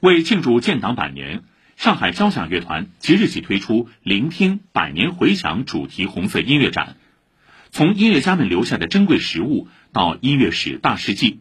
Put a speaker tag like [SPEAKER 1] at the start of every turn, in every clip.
[SPEAKER 1] 为庆祝建党百年，上海交响乐团即日起推出“聆听百年回响”主题红色音乐展。从音乐家们留下的珍贵实物到音乐史大事记，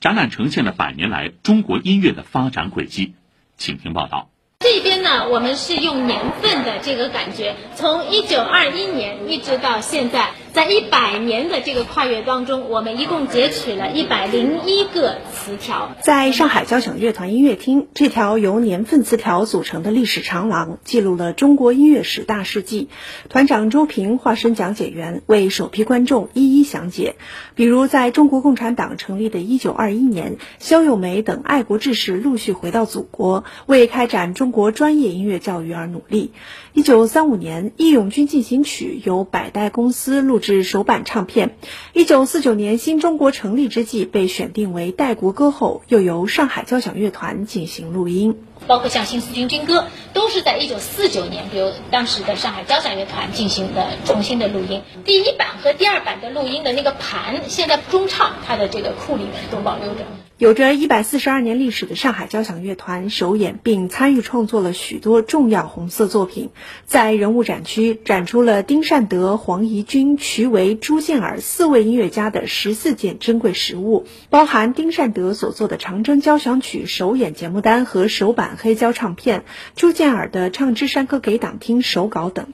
[SPEAKER 1] 展览呈现了百年来中国音乐的发展轨迹。请听报道。
[SPEAKER 2] 这边呢，我们是用年份的这个感觉，从一九二一年一直到现在。在一百年的这个跨越当中，我们一共截取了一百零一个词条。
[SPEAKER 3] 在上海交响乐团音乐厅，这条由年份词条组成的历史长廊，记录了中国音乐史大事记。团长周平化身讲解员，为首批观众一一详解。比如，在中国共产党成立的一九二一年，肖友梅等爱国志士陆续回到祖国，为开展中国专业音乐教育而努力。一九三五年，《义勇军进行曲》由百代公司录制首版唱片。一九四九年，新中国成立之际被选定为代国歌后，又由上海交响乐团进行录音。
[SPEAKER 2] 包括像《新四军军歌》，都是在一九四九年，比如当时的上海交响乐团进行的重新的录音。第一版和第二版的录音的那个盘，现在中唱它的这个库里面都保留着。
[SPEAKER 3] 有着一百四十二年历史的上海交响乐团首演并参与创作了许多重要红色作品，在人物展区展出了丁善德、黄怡君、瞿维、朱建尔四位音乐家的十四件珍贵实物，包含丁善德所作的《长征交响曲》首演节目单和首版黑胶唱片，朱建尔的《唱支山歌给党听》手稿等。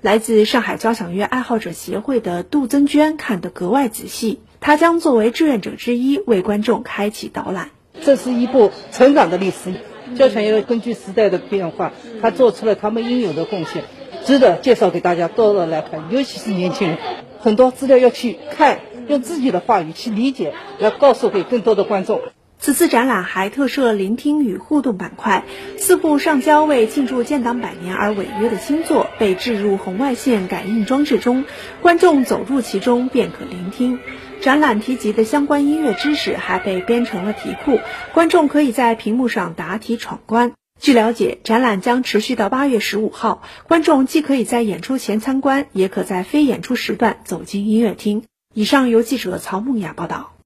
[SPEAKER 3] 来自上海交响乐爱好者协会的杜增娟看得格外仔细。他将作为志愿者之一，为观众开启导览。
[SPEAKER 4] 这是一部成长的历史，交响乐根据时代的变化，他做出了他们应有的贡献，值得介绍给大家多多来看，尤其是年轻人。很多资料要去看，用自己的话语去理解，来告诉给更多的观众。
[SPEAKER 3] 此次展览还特设聆听与互动板块，四部上交为庆祝建党百年而违约的新作被置入红外线感应装置中，观众走入其中便可聆听。展览提及的相关音乐知识还被编成了题库，观众可以在屏幕上答题闯关。据了解，展览将持续到八月十五号，观众既可以在演出前参观，也可在非演出时段走进音乐厅。以上由记者曹梦雅报道。